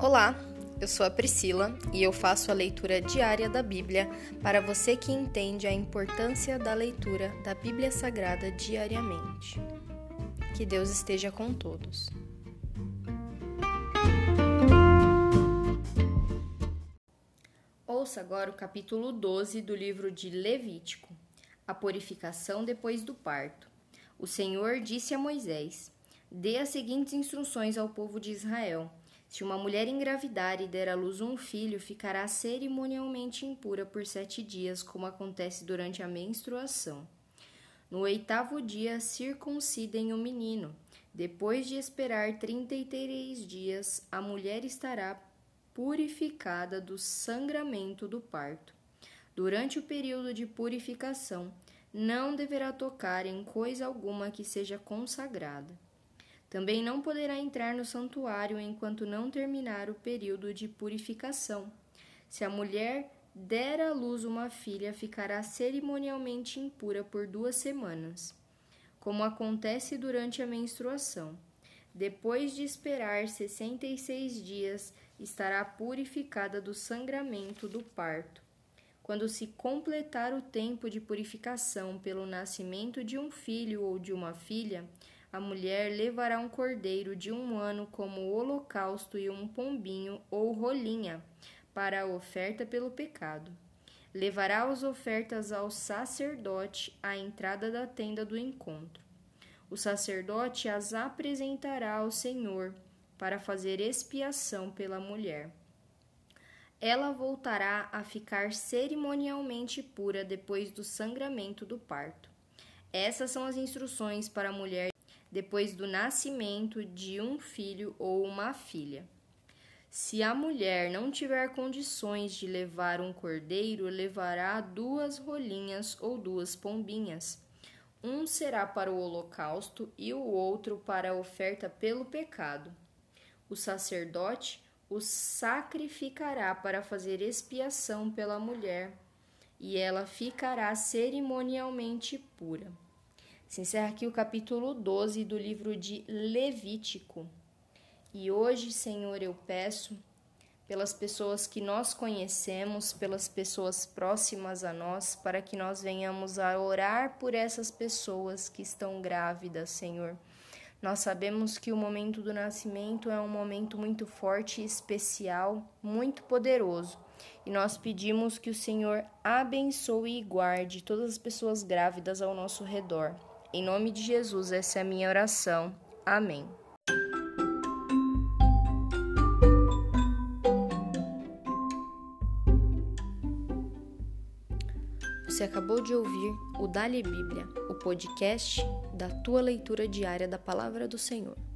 Olá, eu sou a Priscila e eu faço a leitura diária da Bíblia para você que entende a importância da leitura da Bíblia Sagrada diariamente. Que Deus esteja com todos. Ouça agora o capítulo 12 do livro de Levítico, a purificação depois do parto. O Senhor disse a Moisés: Dê as seguintes instruções ao povo de Israel. Se uma mulher engravidar e der à luz um filho, ficará cerimonialmente impura por sete dias, como acontece durante a menstruação. No oitavo dia, circuncidem o menino. Depois de esperar trinta e três dias, a mulher estará purificada do sangramento do parto. Durante o período de purificação, não deverá tocar em coisa alguma que seja consagrada. Também não poderá entrar no santuário enquanto não terminar o período de purificação. Se a mulher der à luz uma filha, ficará cerimonialmente impura por duas semanas, como acontece durante a menstruação. Depois de esperar sessenta e seis dias, estará purificada do sangramento do parto. Quando se completar o tempo de purificação pelo nascimento de um filho ou de uma filha, a mulher levará um cordeiro de um ano como holocausto e um pombinho ou rolinha para a oferta pelo pecado. Levará as ofertas ao sacerdote à entrada da tenda do encontro. O sacerdote as apresentará ao Senhor para fazer expiação pela mulher. Ela voltará a ficar cerimonialmente pura depois do sangramento do parto. Essas são as instruções para a mulher depois do nascimento de um filho ou uma filha. Se a mulher não tiver condições de levar um cordeiro, levará duas rolinhas ou duas pombinhas. Um será para o holocausto e o outro para a oferta pelo pecado. O sacerdote o sacrificará para fazer expiação pela mulher, e ela ficará cerimonialmente pura. Se encerra aqui o capítulo 12 do livro de Levítico. E hoje, Senhor, eu peço pelas pessoas que nós conhecemos, pelas pessoas próximas a nós, para que nós venhamos a orar por essas pessoas que estão grávidas, Senhor. Nós sabemos que o momento do nascimento é um momento muito forte especial, muito poderoso. E nós pedimos que o Senhor abençoe e guarde todas as pessoas grávidas ao nosso redor. Em nome de Jesus, essa é a minha oração. Amém. Você acabou de ouvir o Dali Bíblia, o podcast da tua leitura diária da palavra do Senhor.